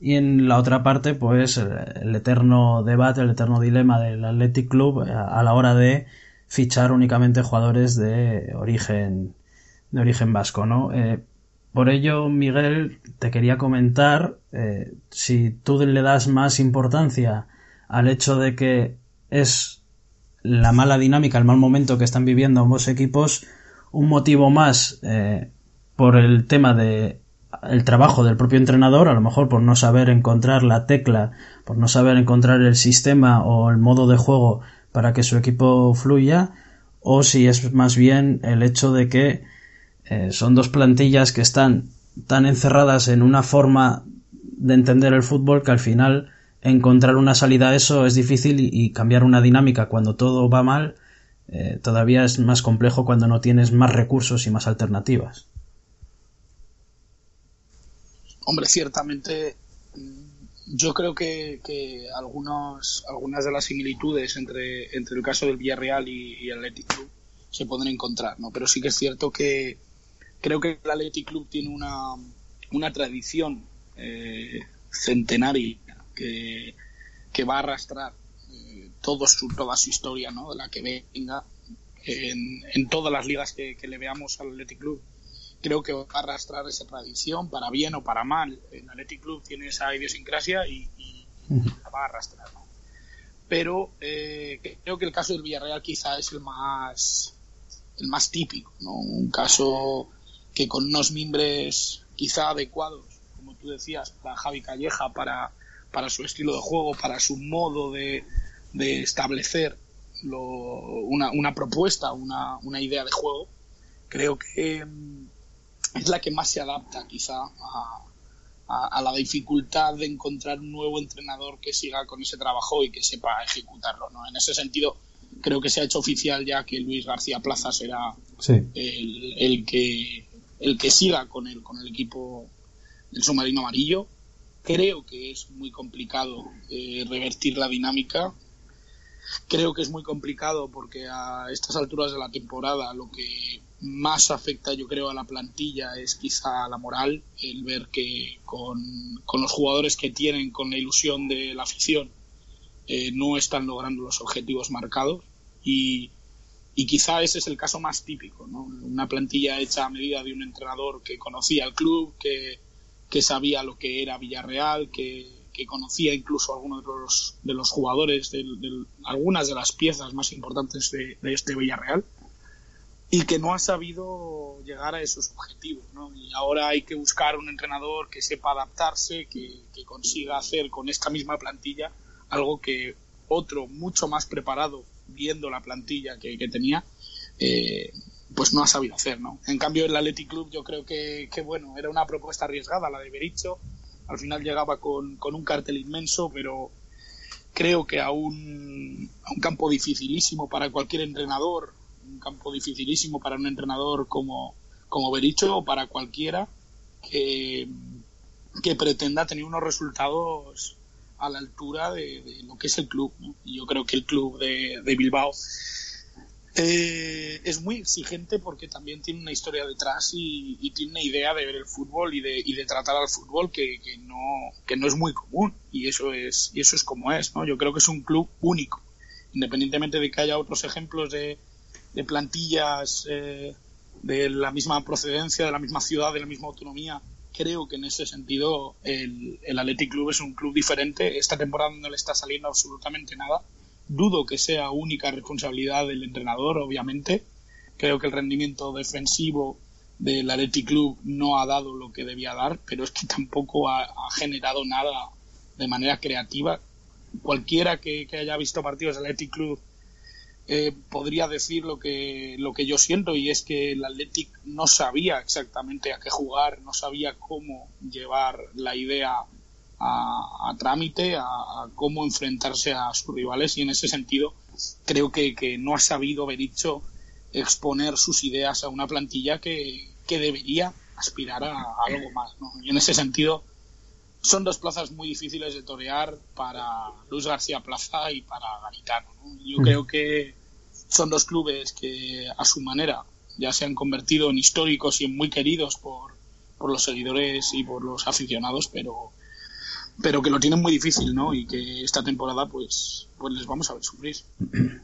S1: y en la otra parte, pues el, eterno debate, el eterno dilema del Athletic Club a, a, la hora de fichar únicamente jugadores de origen de origen vasco, ¿no? Eh, por ello, Miguel, te quería comentar eh, si tú le das más importancia al hecho de que es la mala dinámica, el mal momento que están viviendo ambos equipos, un motivo más eh, por el tema de el trabajo del propio entrenador, a lo mejor por no saber encontrar la tecla, por no saber encontrar el sistema o el modo de juego para que su equipo fluya, o si es más bien el hecho de que eh, son dos plantillas que están tan encerradas en una forma de entender el fútbol que al final encontrar una salida a eso es difícil y, cambiar una dinámica cuando todo va mal eh, todavía es más complejo cuando no tienes más recursos y más alternativas.
S4: Hombre, ciertamente mm, yo creo que, algunos, algunas de las similitudes entre, entre el caso del Villarreal y, el Athletic Club se pueden encontrar, ¿no? Pero sí que es cierto que creo que el Athletic Club tiene una, una tradición eh, centenaria que, que, va a arrastrar eh, todo su, toda su historia, ¿no? De la que venga en, en todas las ligas que, que le veamos al Athletic Club creo que va a arrastrar esa tradición, para bien o para mal. El Athletic Club tiene esa idiosincrasia y, la va a arrastrar. Pero eh, creo que el caso del Villarreal quizá es el más el más típico, ¿no? Un caso que con unos mimbres quizá adecuados, como tú decías, para Javi Calleja, para, para su estilo de juego, para su modo de, de establecer una, una, propuesta, una, una idea de juego, creo que, es la que más se adapta quizá a, la dificultad de encontrar un nuevo entrenador que siga con ese trabajo y que sepa ejecutarlo. ¿no? En ese sentido, creo que se ha hecho oficial ya que Luis García Plaza será el, que, el que siga con el, con el equipo del submarino amarillo. Creo que es muy complicado eh, revertir la dinámica. Creo que es muy complicado porque a estas alturas de la temporada lo que más afecta yo creo a la plantilla es quizá la moral, el ver que con, los jugadores que tienen, con la ilusión de la afición, eh, no están logrando los objetivos marcados y, y, quizá ese es el caso más típico, ¿no? una plantilla hecha a medida de un entrenador que conocía el club, que, que sabía lo que era Villarreal, que, que conocía incluso algunos de los, de los jugadores, de, algunas de las piezas más importantes de, de este Villarreal y que no ha sabido llegar a esos objetivos. ¿no? Y ahora hay que buscar un entrenador que sepa adaptarse, que, consiga hacer con esta misma plantilla algo que otro mucho más preparado, viendo la plantilla que, tenía, eh, pues no ha sabido hacer. ¿no? En cambio, el Athletic Club yo creo que, bueno, era una propuesta arriesgada, la de Bericho. Al final llegaba con, con un cartel inmenso, pero creo que a un, a un campo dificilísimo para cualquier entrenador, un campo dificilísimo para un entrenador como, como Bericho o para cualquiera que, que pretenda tener unos resultados a la altura de, lo que es el club. Y yo creo que el club de, Bilbao eh, es muy exigente porque también tiene una historia detrás y, tiene una idea de ver el fútbol y de, y de tratar al fútbol que, no, no es muy común. Y eso es, como es. ¿no? Yo creo que es un club único. Independientemente de que haya otros ejemplos de, de plantillas eh, de la misma procedencia, de la misma ciudad, de la misma autonomía. Creo que en ese sentido el, el Athletic Club es un club diferente. Esta temporada no le está saliendo absolutamente nada. Dudo que sea única responsabilidad del entrenador, obviamente. Creo que el rendimiento defensivo del Athletic Club no ha dado lo que debía dar, pero es que tampoco ha, generado nada de manera creativa. Cualquiera que, que haya visto partidos del Athletic Club eh, podría decir lo que, lo que yo siento y es que el Athletic no sabía exactamente a qué jugar, no sabía cómo llevar la idea a, trámite, a, cómo enfrentarse a sus rivales y en ese sentido creo que, no ha sabido haber dicho exponer sus ideas a una plantilla que, debería aspirar a, algo más. Y en ese sentido son dos plazas muy difíciles de torear para Luis García Plaza y para Garitano. Yo mm. creo que son dos clubes que a su manera ya se han convertido en históricos y en muy queridos por, por los seguidores y por los aficionados, pero pero que lo tienen muy difícil, ¿no? Y que esta temporada, pues, pues les vamos a ver sufrir.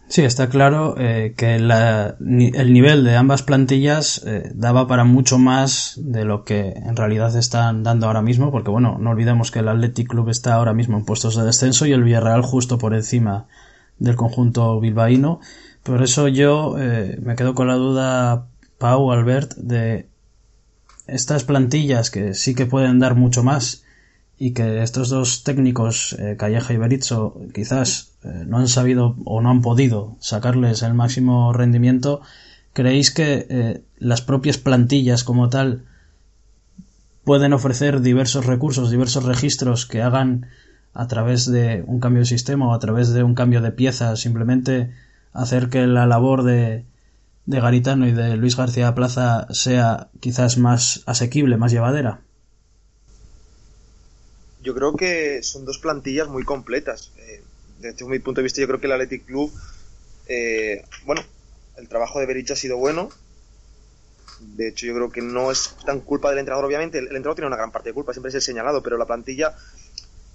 S1: Sí, está claro eh, que el nivel de ambas plantillas eh, daba para mucho más de lo que en realidad están dando ahora mismo, porque bueno, no olvidemos que el Athletic Club está ahora mismo en puestos de descenso y el Villarreal justo por encima del conjunto bilbaíno. Por eso yo eh, me quedo con la duda, Pau, Albert, de estas plantillas que sí que pueden dar mucho más y que estos dos técnicos, eh, Calleja y Berizzo, quizás eh, no han sabido o no han podido sacarles el máximo rendimiento, ¿creéis que eh, las propias plantillas como tal pueden ofrecer diversos recursos, diversos registros que hagan a través de un cambio de sistema o a través de un cambio de piezas, simplemente hacer que la labor de, de Garitano y de Luis García Plaza sea quizás más asequible, más llevadera?
S2: Yo creo que son dos plantillas muy completas. Eh, desde mi punto de vista, yo creo que el Athletic Club, eh, bueno, el trabajo de Berich ha sido bueno. De hecho, yo creo que no es tan culpa del entrenador, obviamente. El, entrenador tiene una gran parte de culpa, siempre es el señalado, pero la plantilla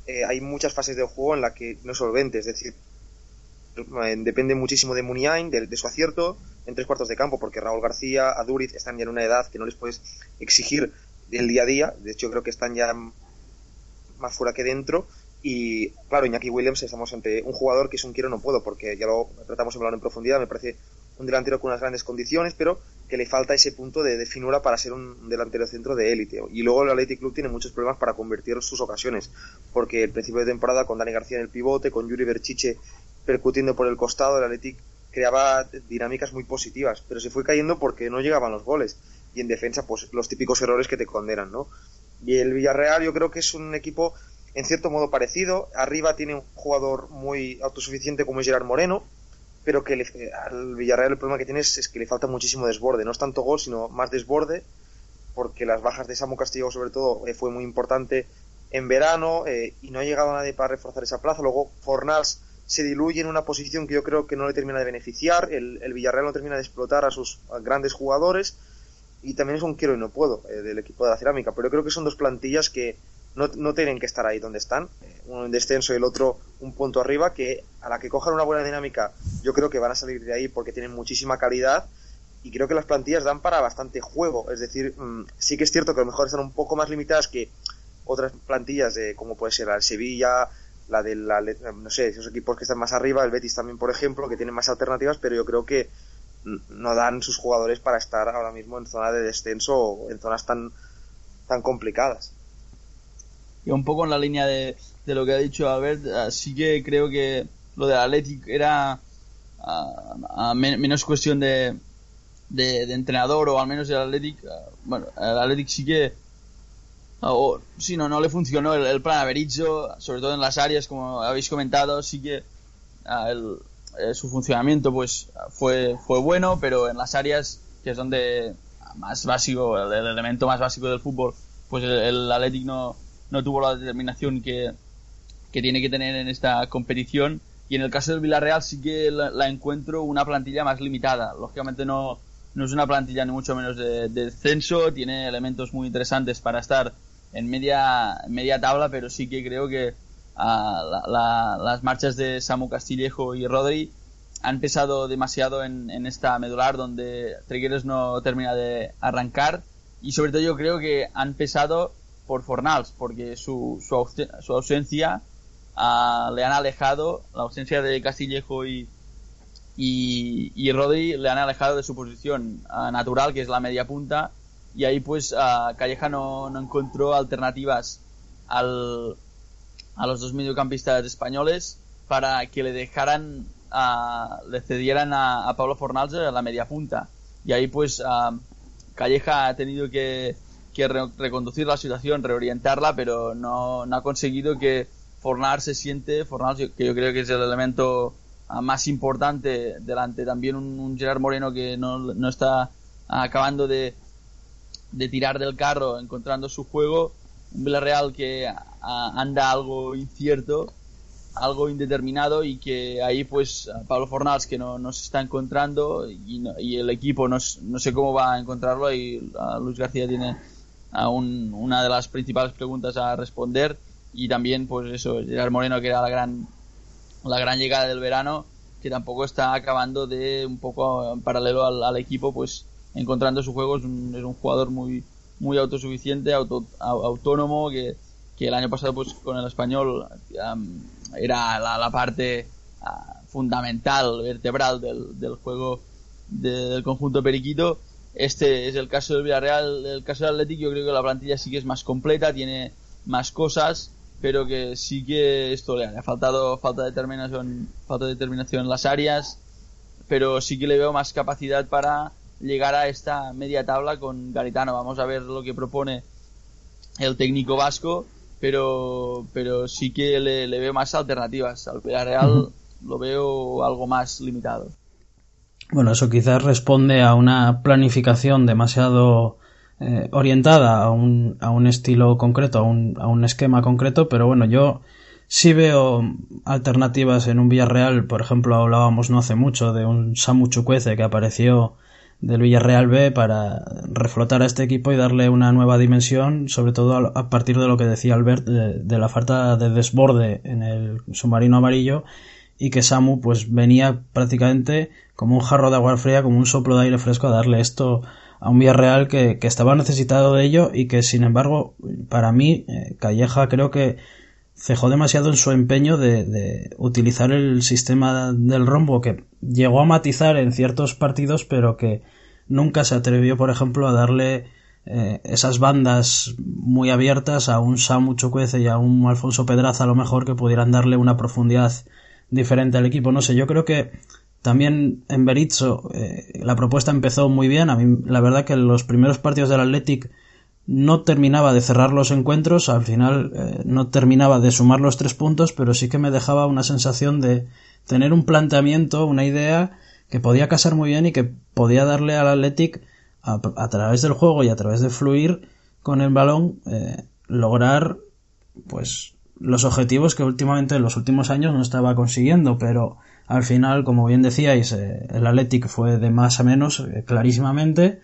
S2: eh, hay muchas fases de juego en la que no es solvente. Es decir, depende muchísimo de Muniain, de, su acierto en tres cuartos de campo, porque Raúl García, Aduriz están ya en una edad que no les puedes exigir el día a día. De hecho, creo que están ya más fuera que dentro. Y claro, Iñaki Williams estamos ante un jugador que es un quiero no puedo, porque ya lo tratamos de hablar en profundidad, me parece un delantero con unas grandes condiciones, pero que le falta ese punto de, finura para ser un delantero centro de élite. Y luego el Athletic Club tiene muchos problemas para convertir sus ocasiones, porque el principio de temporada con Dani García en el pivote, con Yuri Berchiche percutiendo por el costado, el Athletic creaba dinámicas muy positivas, pero se fue cayendo porque no llegaban los goles. Y en defensa, pues los típicos errores que te condenan, ¿no? Y el Villarreal yo creo que es un equipo en cierto modo parecido. Arriba tiene un jugador muy autosuficiente como es Gerard Moreno, pero que al Villarreal el problema que tiene es, que le falta muchísimo desborde. No es tanto gol, sino más desborde, porque las bajas de Samu Castillo sobre todo eh, fue muy importante en verano eh, y no ha llegado nadie para reforzar esa plaza. Luego Fornals se diluye en una posición que yo creo que no le termina de beneficiar. El, Villarreal no termina de explotar a sus grandes jugadores. Y también es un quiero y no puedo eh, del equipo de la cerámica. Pero creo que son dos plantillas que no, no tienen que estar ahí donde están. Eh, uno en descenso y el otro un punto arriba. Que a la que cojan una buena dinámica, yo creo que van a salir de ahí porque tienen muchísima calidad. Y creo que las plantillas dan para bastante juego. Es decir, mm, sí que es cierto que a lo mejor están un poco más limitadas que otras plantillas de como puede ser el Sevilla, la de la, no sé, esos equipos que están más arriba, el Betis también, por ejemplo, que tienen más alternativas, pero yo creo que no dan sus jugadores para estar ahora mismo en zona de descenso o en zonas tan, tan complicadas.
S3: Y un poco en la línea de, de lo que ha dicho Albert, sí que creo que lo del Athletic era ah, menos cuestión de, de, entrenador o al menos el Athletic, ah, bueno, el Athletic sí que no, no le funcionó el, plan Averizo, sobre todo en las áreas, como habéis comentado, sí que ah, eh, su funcionamiento pues fue, fue bueno, pero en las áreas, que es donde más básico, el, elemento más básico del fútbol, pues el, el Athletic no, no tuvo la determinación que, que tiene que tener en esta competición. Y en el caso del Villarreal sí que la, encuentro una plantilla más limitada. Lógicamente no, no es una plantilla ni mucho menos de, de descenso, tiene elementos muy interesantes para estar en media, media tabla, pero sí que creo que ah, las marchas de Samu Castillejo y Rodri han pesado demasiado en, esta medular donde Trigueros no termina de arrancar y sobre todo yo creo que han pesado por Fornals porque su, su, ausencia ah, le han alejado, la ausencia de Castillejo y, y, Rodri le han alejado de su posición ah, natural que es la media punta y ahí pues Calleja no, encontró alternativas al, a los dos mediocampistas españoles para que le dejaran, le cedieran a, Pablo Fornals a la media punta. Y ahí pues Calleja ha tenido que, reconducir la situación, reorientarla, pero no, ha conseguido que Fornals se siente, Fornals que yo creo que es el elemento más importante delante también un, un Gerard Moreno que no, no está acabando de, de tirar del carro encontrando su juego, un Villarreal que anda algo incierto, algo indeterminado y que ahí pues Pablo Fornals que no, se está encontrando y, el equipo no, no, sé cómo va a encontrarlo y Luis García tiene aún una de las principales preguntas a responder y también pues eso Gerard Moreno que era la gran la gran llegada del verano que tampoco está acabando de un poco en paralelo al equipo pues encontrando su juego. Es un, es un jugador muy, muy autosuficiente, autónomo, que, que, el año pasado pues con el español era la, parte ah, fundamental, vertebral del, del juego del conjunto periquito. Este es el caso del Villarreal, el caso del Atlético, yo creo que la plantilla sí que es más completa, tiene más cosas, pero que sí que esto le ha faltado falta de determinación, falta de determinación en las áreas, pero sí que le veo más capacidad para llegar a esta media tabla con Garitano. Vamos a ver lo que propone el técnico vasco, pero, pero sí que le, le veo más alternativas. Al Villarreal lo veo algo más limitado.
S1: Bueno, eso quizás responde a una planificación demasiado eh, orientada a un, a un estilo concreto, a un, a un esquema concreto, pero bueno, yo sí veo alternativas en un Villarreal, por ejemplo, hablábamos no hace mucho de un Samu Chukwueze que apareció del Villarreal B para reflotar a este equipo y darle una nueva dimensión, sobre todo a partir de lo que decía Albert de, la falta de desborde en el submarino amarillo y que Samu pues venía prácticamente como un jarro de agua fría, como un soplo de aire fresco a darle esto a un Villarreal que, que estaba necesitado de ello y que sin embargo para mí eh, Calleja creo que cejó demasiado en su empeño de, de, utilizar el sistema del rombo que llegó a matizar en ciertos partidos pero que nunca se atrevió por ejemplo a darle eh, esas bandas muy abiertas a un Samu Chukwueze y a un Alfonso Pedraza a lo mejor que pudieran darle una profundidad diferente al equipo. No sé yo creo que también en Berizzo eh, la propuesta empezó muy bien. A mí la verdad que los primeros partidos del Athletic no terminaba de cerrar los encuentros, al final eh, no terminaba de sumar los tres puntos, pero sí que me dejaba una sensación de tener un planteamiento, una idea que podía casar muy bien y que podía darle al Athletic a, través del juego y a través de fluir con el balón eh, lograr pues los objetivos que últimamente en los últimos años no estaba consiguiendo, pero al final, como bien decíais, eh, el Athletic fue de más a menos clarísimamente.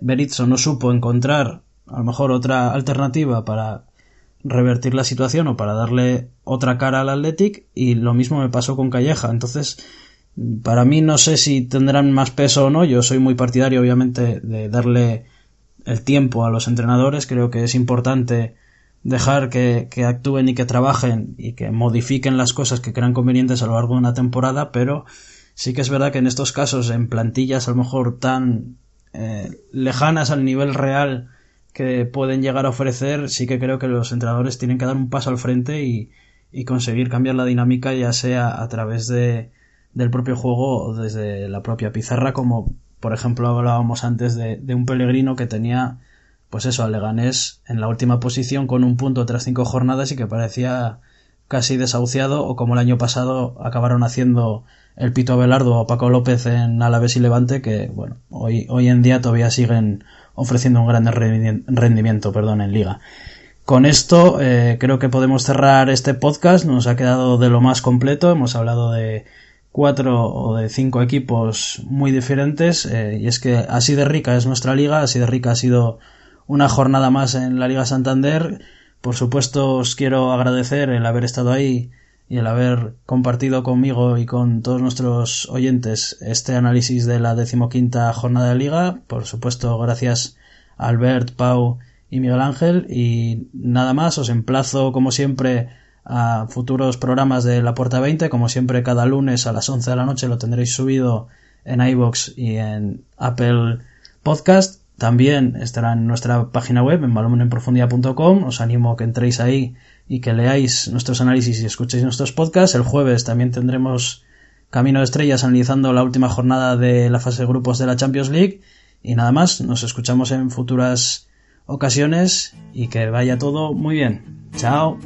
S1: Berizzo no supo encontrar a lo mejor otra alternativa para revertir la situación o para darle otra cara al Athletic y lo mismo me pasó con Calleja. Entonces, para mí no sé si tendrán más peso o no. Yo soy muy partidario, obviamente, de darle el tiempo a los entrenadores. Creo que es importante dejar que, actúen y que trabajen y que modifiquen las cosas que crean convenientes a lo largo de una temporada, pero sí que es verdad que en estos casos, en plantillas a lo mejor tan eh, lejanas al nivel real que pueden llegar a ofrecer, sí que creo que los entrenadores tienen que dar un paso al frente y, conseguir cambiar la dinámica, ya sea a través de, del propio juego o desde la propia pizarra, como por ejemplo hablábamos antes de, de un Pellegrino que tenía, pues eso, al Leganés en la última posición con un punto tras cinco jornadas y que parecía casi desahuciado, o como el año pasado acabaron haciendo el Pito Abelardo o Paco López en Alavés y Levante, que bueno, hoy, hoy en día todavía siguen ofreciendo un gran rendimiento perdón, en liga. Con esto eh, creo que podemos cerrar este podcast. Nos ha quedado de lo más completo. Hemos hablado de cuatro o de cinco equipos muy diferentes. Eh, y es que así de rica es nuestra liga, así de rica ha sido una jornada más en la Liga Santander. Por supuesto os quiero agradecer el haber estado ahí y el haber compartido conmigo y con todos nuestros oyentes este análisis de la decimoquinta jornada de liga. Por supuesto, gracias a Albert, Pau y Miguel Ángel. Y nada más, os emplazo como siempre a futuros programas de La Puerta 20. Como siempre, cada lunes a las 11 de la noche lo tendréis subido en iBox y en Apple Podcast. También estará en nuestra página web en balomenenprofundidad.com. Os animo a que entréis ahí y que leáis nuestros análisis y escuchéis nuestros podcasts. El jueves también tendremos Camino de Estrellas analizando la última jornada de la fase de grupos de la Champions League. Y nada más, nos escuchamos en futuras ocasiones y que vaya todo muy bien. Chao.